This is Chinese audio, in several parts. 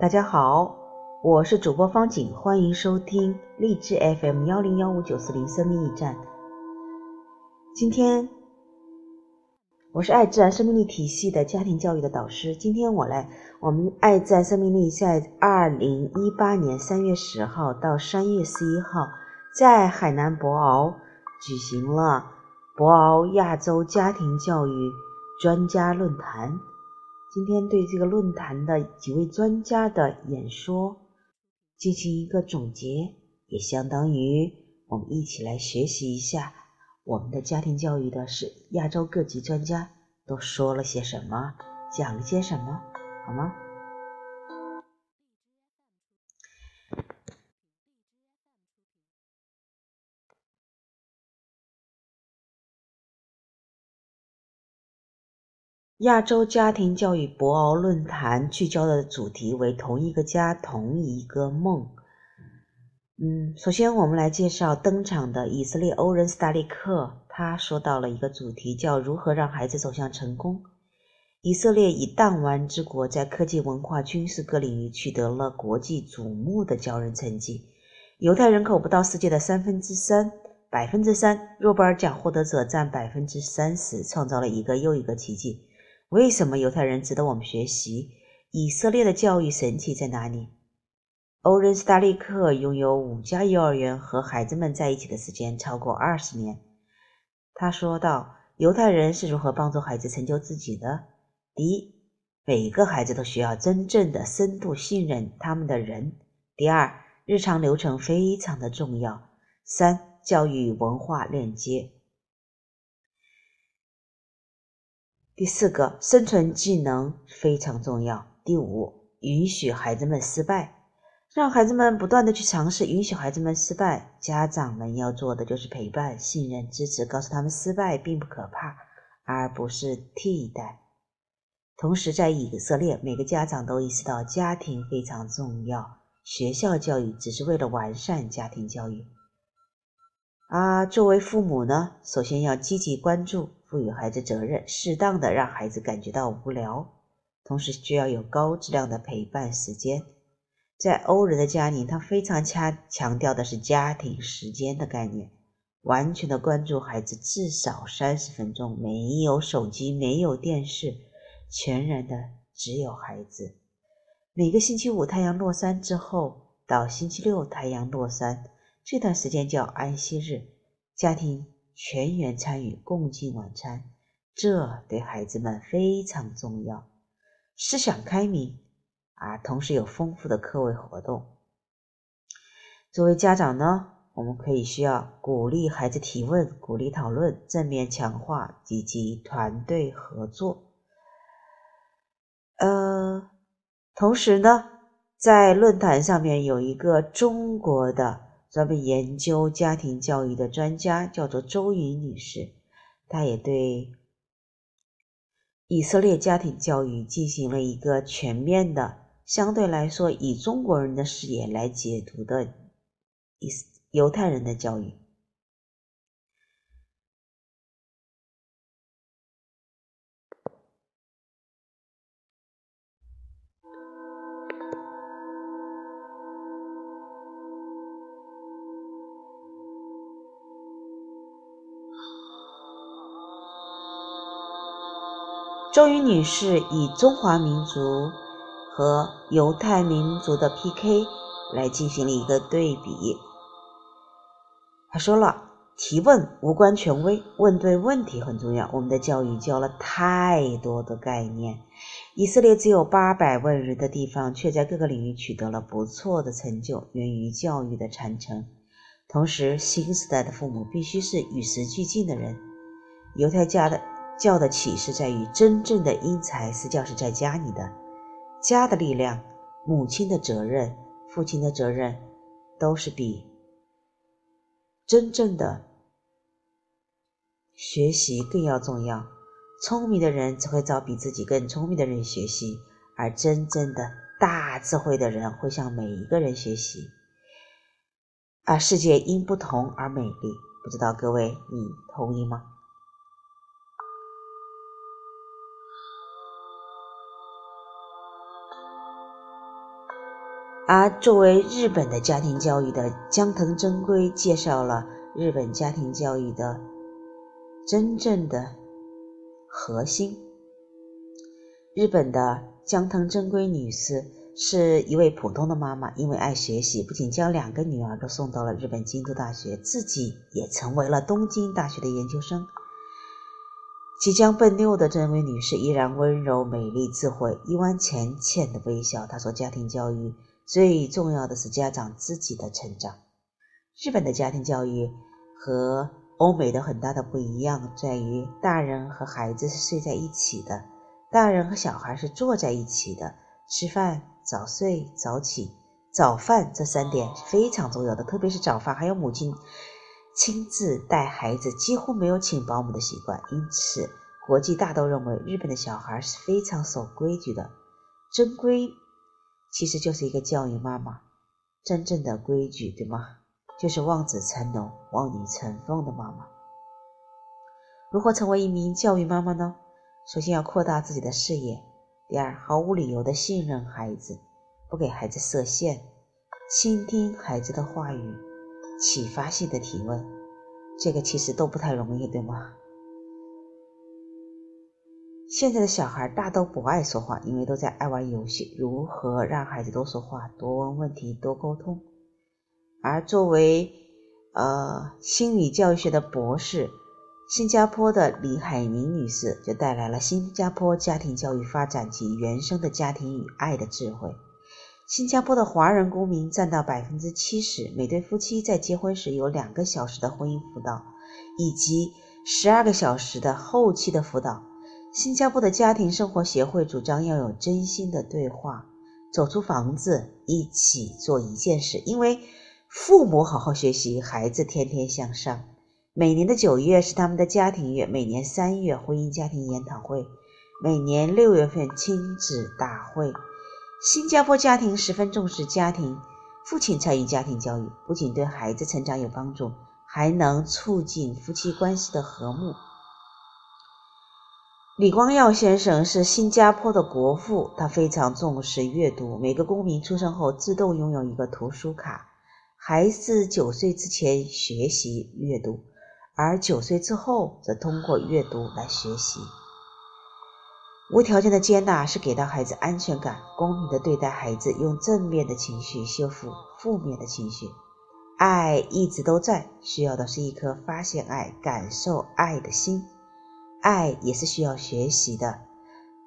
大家好，我是主播方景，欢迎收听荔枝 FM 幺零幺五九四零生命驿站。今天我是爱自然生命力体系的家庭教育的导师。今天我来，我们爱自然生命力在二零一八年三月十号到三月十一号，在海南博鳌举行了博鳌亚洲家庭教育专家论坛。今天对这个论坛的几位专家的演说进行一个总结，也相当于我们一起来学习一下我们的家庭教育的是亚洲各级专家都说了些什么，讲了些什么，好吗？亚洲家庭教育博鳌论坛聚焦的主题为“同一个家，同一个梦”。嗯，首先我们来介绍登场的以色列欧仁斯达利克，他说到了一个主题，叫“如何让孩子走向成功”。以色列以弹丸之国，在科技、文化、军事各领域取得了国际瞩目的骄人成绩。犹太人口不到世界的三分之三，百分之三，诺贝尔奖获得者占百分之三十，创造了一个又一个奇迹。为什么犹太人值得我们学习？以色列的教育神奇在哪里？欧仁斯达利克拥有五家幼儿园，和孩子们在一起的时间超过二十年。他说道：“犹太人是如何帮助孩子成就自己的？第一，每个孩子都需要真正的深度信任他们的人；第二，日常流程非常的重要；三，教育文化链接。”第四个，生存技能非常重要。第五，允许孩子们失败，让孩子们不断的去尝试，允许孩子们失败。家长们要做的就是陪伴、信任、支持，告诉他们失败并不可怕，而不是替代。同时，在以色列，每个家长都意识到家庭非常重要，学校教育只是为了完善家庭教育。啊，作为父母呢，首先要积极关注。赋予孩子责任，适当的让孩子感觉到无聊，同时需要有高质量的陪伴时间。在欧人的家庭，他非常强强调的是家庭时间的概念，完全的关注孩子至少三十分钟，没有手机，没有电视，全然的只有孩子。每个星期五太阳落山之后到星期六太阳落山这段时间叫安息日，家庭。全员参与共进晚餐，这对孩子们非常重要。思想开明啊，同时有丰富的课外活动。作为家长呢，我们可以需要鼓励孩子提问，鼓励讨论，正面强化以及团队合作。呃，同时呢，在论坛上面有一个中国的。专门研究家庭教育的专家叫做周云女士，她也对以色列家庭教育进行了一个全面的、相对来说以中国人的视野来解读的以犹太人的教育。周瑜女士以中华民族和犹太民族的 PK 来进行了一个对比。她说了：“提问无关权威，问对问题很重要。我们的教育教了太多的概念。以色列只有八百万人的地方，却在各个领域取得了不错的成就，源于教育的传承。同时，新时代的父母必须是与时俱进的人。犹太家的。”教的启示在于，真正的因材施教是在家里的，家的力量、母亲的责任、父亲的责任，都是比真正的学习更要重要。聪明的人只会找比自己更聪明的人学习，而真正的大智慧的人会向每一个人学习。而世界因不同而美丽，不知道各位你同意吗？而作为日本的家庭教育的江藤真圭介绍了日本家庭教育的真正的核心。日本的江藤真圭女士是一位普通的妈妈，因为爱学习，不仅将两个女儿都送到了日本京都大学，自己也成为了东京大学的研究生。即将奔六的这位女士依然温柔、美丽、智慧，一弯浅浅的微笑。她说：“家庭教育最重要的是家长自己的成长。日本的家庭教育和欧美的很大的不一样在于，大人和孩子是睡在一起的，大人和小孩是坐在一起的。吃饭、早睡、早起、早饭这三点是非常重要的，特别是早饭，还有母亲。”亲自带孩子，几乎没有请保姆的习惯，因此国际大都认为日本的小孩是非常守规矩的。真规其实就是一个教育妈妈，真正的规矩，对吗？就是望子成龙、望女成凤的妈妈。如何成为一名教育妈妈呢？首先要扩大自己的视野，第二，毫无理由的信任孩子，不给孩子设限，倾听孩子的话语。启发性的提问，这个其实都不太容易，对吗？现在的小孩大都不爱说话，因为都在爱玩游戏。如何让孩子多说话、多问问题、多沟通？而作为呃心理教育学的博士，新加坡的李海宁女士就带来了新加坡家庭教育发展及原生的家庭与爱的智慧。新加坡的华人公民占到百分之七十，每对夫妻在结婚时有两个小时的婚姻辅导，以及十二个小时的后期的辅导。新加坡的家庭生活协会主张要有真心的对话，走出房子，一起做一件事。因为父母好好学习，孩子天天向上。每年的九月是他们的家庭月，每年三月婚姻家庭研讨会，每年六月份亲子大会。新加坡家庭十分重视家庭，父亲参与家庭教育，不仅对孩子成长有帮助，还能促进夫妻关系的和睦。李光耀先生是新加坡的国父，他非常重视阅读，每个公民出生后自动拥有一个图书卡，孩子九岁之前学习阅读，而九岁之后则通过阅读来学习。无条件的接纳是给到孩子安全感，公平的对待孩子，用正面的情绪修复负面的情绪。爱一直都在，需要的是一颗发现爱、感受爱的心。爱也是需要学习的，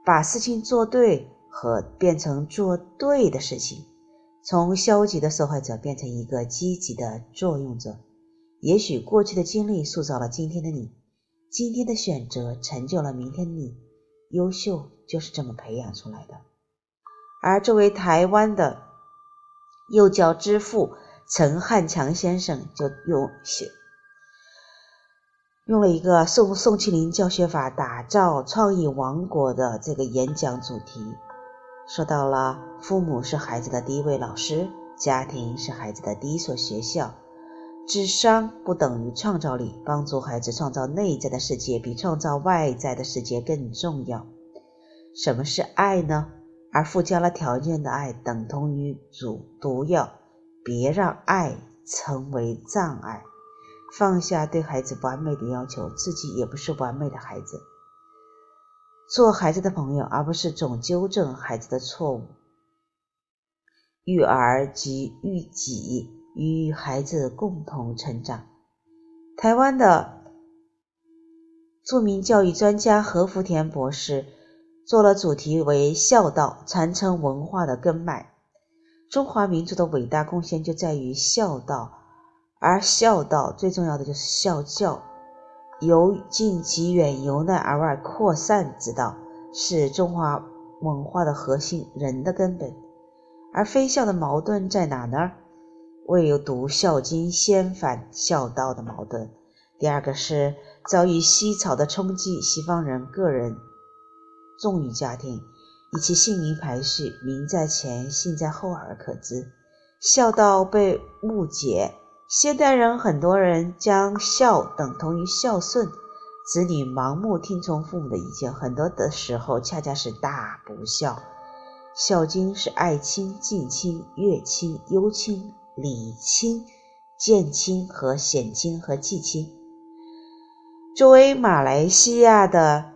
把事情做对和变成做对的事情，从消极的受害者变成一个积极的作用者。也许过去的经历塑造了今天的你，今天的选择成就了明天的你。优秀就是这么培养出来的。而作为台湾的幼教之父陈汉强先生，就用写用了一个宋宋庆龄教学法打造创意王国的这个演讲主题，说到了父母是孩子的第一位老师，家庭是孩子的第一所学校。智商不等于创造力，帮助孩子创造内在的世界比创造外在的世界更重要。什么是爱呢？而附加了条件的爱等同于主毒药，别让爱成为障碍。放下对孩子完美的要求，自己也不是完美的孩子。做孩子的朋友，而不是总纠正孩子的错误。育儿及育己。与孩子共同成长。台湾的著名教育专家何福田博士做了主题为“孝道，传承文化的根脉”。中华民族的伟大贡献就在于孝道，而孝道最重要的就是孝教，由近及远，由内而外扩散之道，是中华文化的核心，人的根本。而非孝的矛盾在哪呢？未有读《孝经》先反孝道的矛盾。第二个是遭遇西潮的冲击，西方人个人重于家庭，以其姓名排序，名在前，姓在后而可知。孝道被误解，现代人很多人将孝等同于孝顺，子女盲目听从父母的意见，很多的时候恰恰是大不孝。孝经》是爱亲、敬亲、悦亲、忧亲、礼亲、见亲和显亲和继亲。作为马来西亚的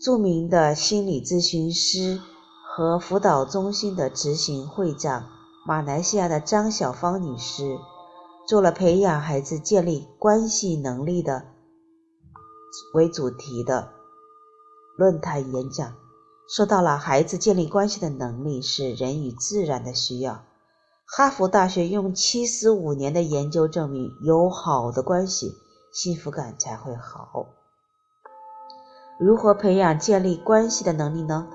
著名的心理咨询师和辅导中心的执行会长，马来西亚的张小芳女士做了培养孩子建立关系能力的为主题的论坛演讲。说到了孩子建立关系的能力是人与自然的需要。哈佛大学用七十五年的研究证明，有好的关系，幸福感才会好。如何培养建立关系的能力呢？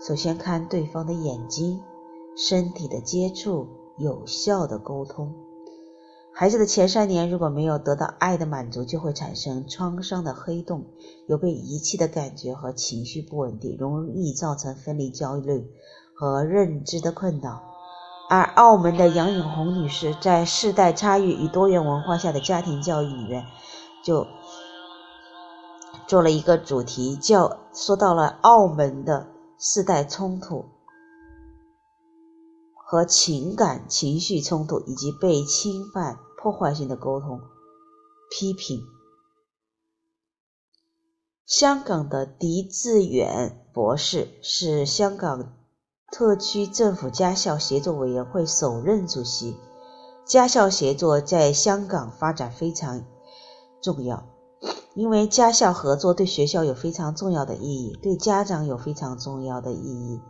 首先看对方的眼睛，身体的接触，有效的沟通。孩子的前三年如果没有得到爱的满足，就会产生创伤的黑洞，有被遗弃的感觉和情绪不稳定，容易造成分离焦虑和认知的困扰。而澳门的杨永红女士在世代差异与多元文化下的家庭教育里面，就做了一个主题，叫说到了澳门的世代冲突。和情感情绪冲突，以及被侵犯、破坏性的沟通、批评。香港的狄志远博士是香港特区政府家校协作委员会首任主席。家校协作在香港发展非常重要，因为家校合作对学校有非常重要的意义，对家长有非常重要的意义。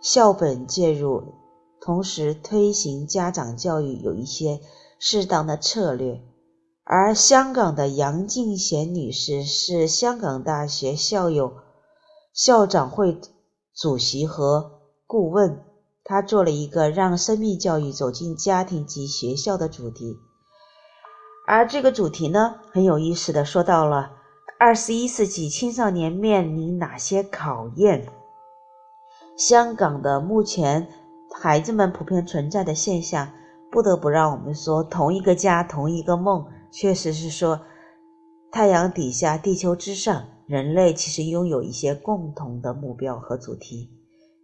校本介入。同时推行家长教育有一些适当的策略，而香港的杨静贤女士是香港大学校友校长会主席和顾问，她做了一个让生命教育走进家庭及学校的主题，而这个主题呢很有意思的说到了二十一世纪青少年面临哪些考验，香港的目前。孩子们普遍存在的现象，不得不让我们说，同一个家，同一个梦，确实是说，太阳底下，地球之上，人类其实拥有一些共同的目标和主题。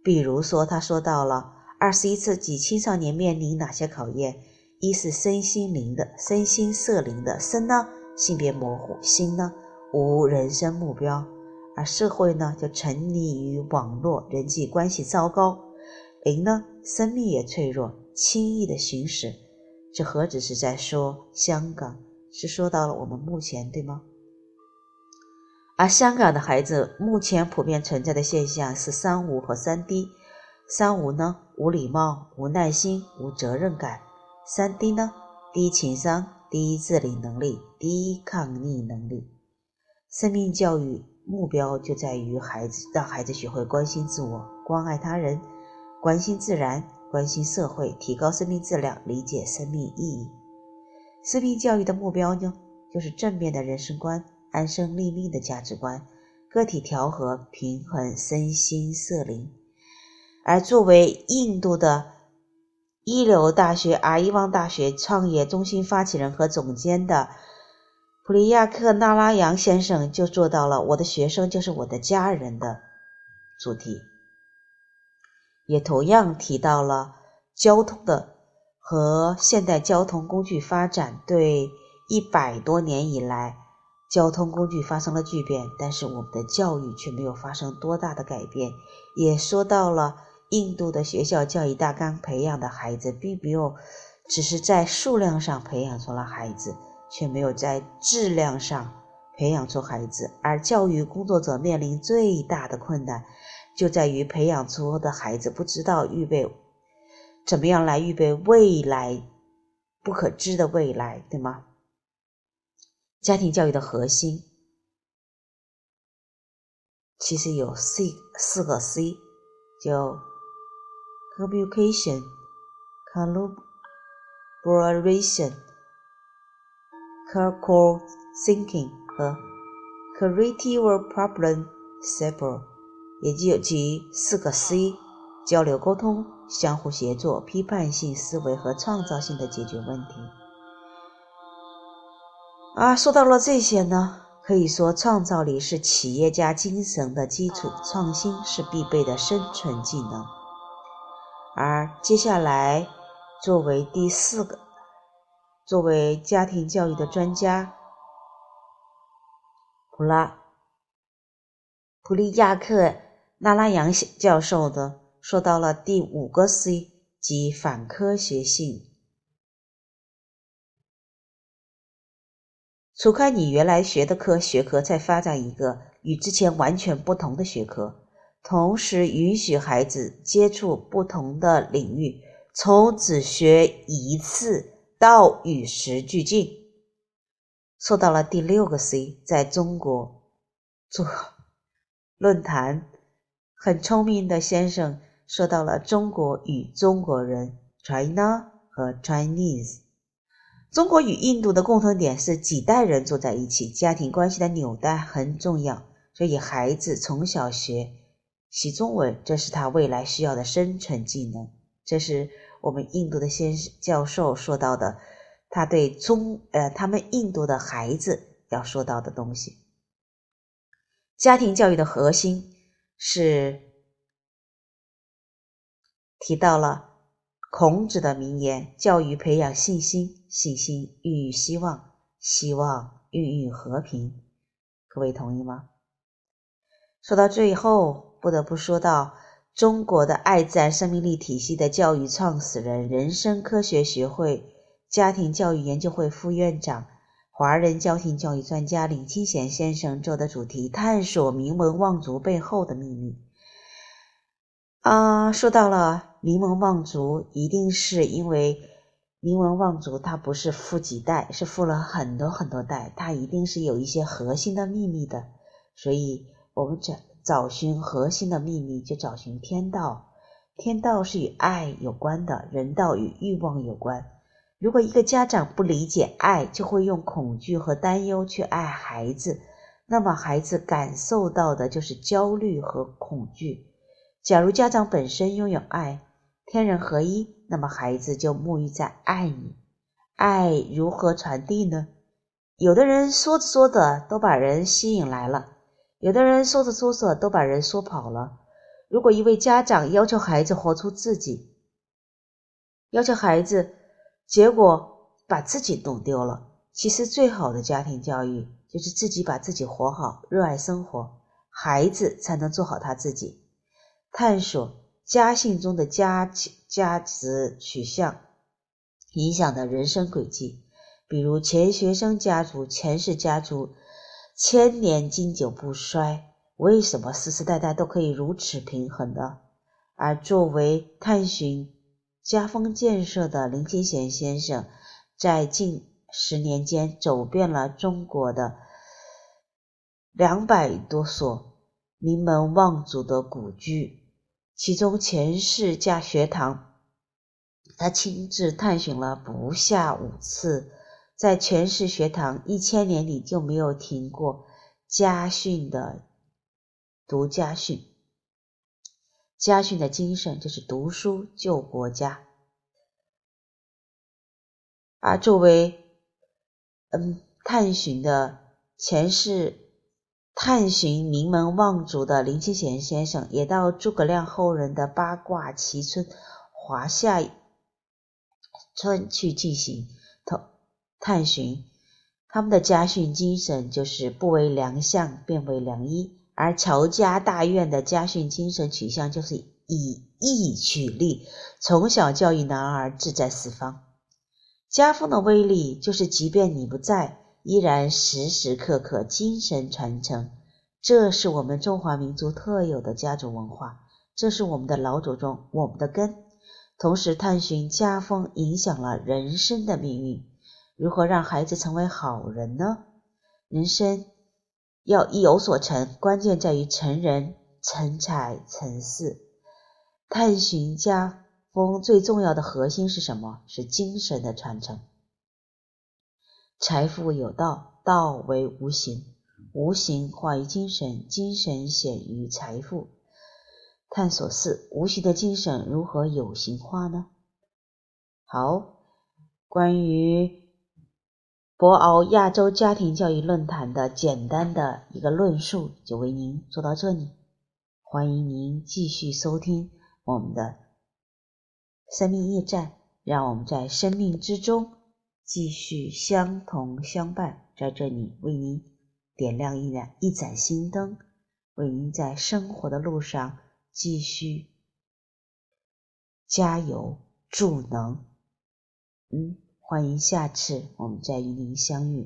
比如说，他说到了二十一世纪青少年面临哪些考验？一是身心灵的，身心社灵的；身呢，性别模糊；心呢，无人生目标；而社会呢，就沉溺于网络，人际关系糟糕。灵呢，生命也脆弱，轻易的行驶，这何止是在说香港，是说到了我们目前，对吗？而香港的孩子目前普遍存在的现象是三无和三低。三无呢，无礼貌、无耐心、无责任感；三低呢，低情商、低自理能力、低抗逆能力。生命教育目标就在于孩子，让孩子学会关心自我，关爱他人。关心自然，关心社会，提高生命质量，理解生命意义。生命教育的目标呢，就是正面的人生观，安身立命的价值观，个体调和平衡身心社灵。而作为印度的一流大学阿伊旺大学创业中心发起人和总监的普利亚克纳拉扬先生，就做到了“我的学生就是我的家人”的主题。也同样提到了交通的和现代交通工具发展对一百多年以来交通工具发生了巨变，但是我们的教育却没有发生多大的改变。也说到了印度的学校教育大纲培养的孩子，并没有只是在数量上培养出了孩子，却没有在质量上培养出孩子，而教育工作者面临最大的困难。就在于培养出的孩子不知道预备怎么样来预备未来不可知的未来，对吗？家庭教育的核心其实有四四个 C，叫 communication、collaboration、critical thinking 和 creative problem solving。也就即四个 C：交流沟通、相互协作、批判性思维和创造性的解决问题。啊，说到了这些呢，可以说，创造力是企业家精神的基础，创新是必备的生存技能。而接下来，作为第四个，作为家庭教育的专家，普拉普利亚克那拉扬教授的说到了第五个 C，即反科学性。除开你原来学的科学科，再发展一个与之前完全不同的学科。同时允许孩子接触不同的领域，从只学一次到与时俱进。说到了第六个 C，在中国做论坛，很聪明的先生说到了中国与中国人 （China 和 Chinese）。中国与印度的共同点是几代人住在一起，家庭关系的纽带很重要，所以孩子从小学。习中文，这是他未来需要的生存技能。这是我们印度的先生教授说到的，他对中呃他们印度的孩子要说到的东西。家庭教育的核心是提到了孔子的名言：“教育培养信心，信心孕育希望，希望孕育和平。”各位同意吗？说到最后。不得不说到中国的爱自然生命力体系的教育创始人、人生科学学会家庭教育研究会副院长、华人家庭教育专家李清贤先生做的主题：探索名门望族背后的秘密。啊，说到了名门望族，一定是因为名门望族他不是富几代，是富了很多很多代，他一定是有一些核心的秘密的。所以，我们找。找寻核心的秘密，就找寻天道。天道是与爱有关的，人道与欲望有关。如果一个家长不理解爱，就会用恐惧和担忧去爱孩子，那么孩子感受到的就是焦虑和恐惧。假如家长本身拥有爱，天人合一，那么孩子就沐浴在爱里。爱如何传递呢？有的人说着说着都把人吸引来了。有的人说着说着都把人说跑了。如果一位家长要求孩子活出自己，要求孩子，结果把自己弄丢了。其实最好的家庭教育就是自己把自己活好，热爱生活，孩子才能做好他自己。探索家性中的家家值取向影响的人生轨迹，比如钱学森家族、钱氏家族。千年经久不衰，为什么世世代代都可以如此平衡呢？而作为探寻家风建设的林清贤先生，在近十年间走遍了中国的两百多所名门望族的古居，其中钱氏家学堂，他亲自探寻了不下五次。在全市学堂一千年里就没有停过家训的读家训，家训的精神就是读书救国家。而作为嗯探寻的前世探寻名门望族的林清贤先生，也到诸葛亮后人的八卦齐村华夏村去进行。探寻他们的家训精神，就是不为良相，便为良医；而乔家大院的家训精神取向，就是以义取利，从小教育男儿志在四方。家风的威力，就是即便你不在，依然时时刻刻精神传承。这是我们中华民族特有的家族文化，这是我们的老祖宗，我们的根。同时，探寻家风影响了人生的命运。如何让孩子成为好人呢？人生要一有所成，关键在于成人、成才、成事。探寻家风最重要的核心是什么？是精神的传承。财富有道，道为无形，无形化于精神，精神显于财富。探索四，无形的精神如何有形化呢？好，关于。博鳌亚洲家庭教育论坛的简单的一个论述就为您做到这里，欢迎您继续收听我们的生命驿站，让我们在生命之中继续相同相伴，在这里为您点亮一盏一盏心灯，为您在生活的路上继续加油助能。嗯。欢迎下次我们再与您相遇。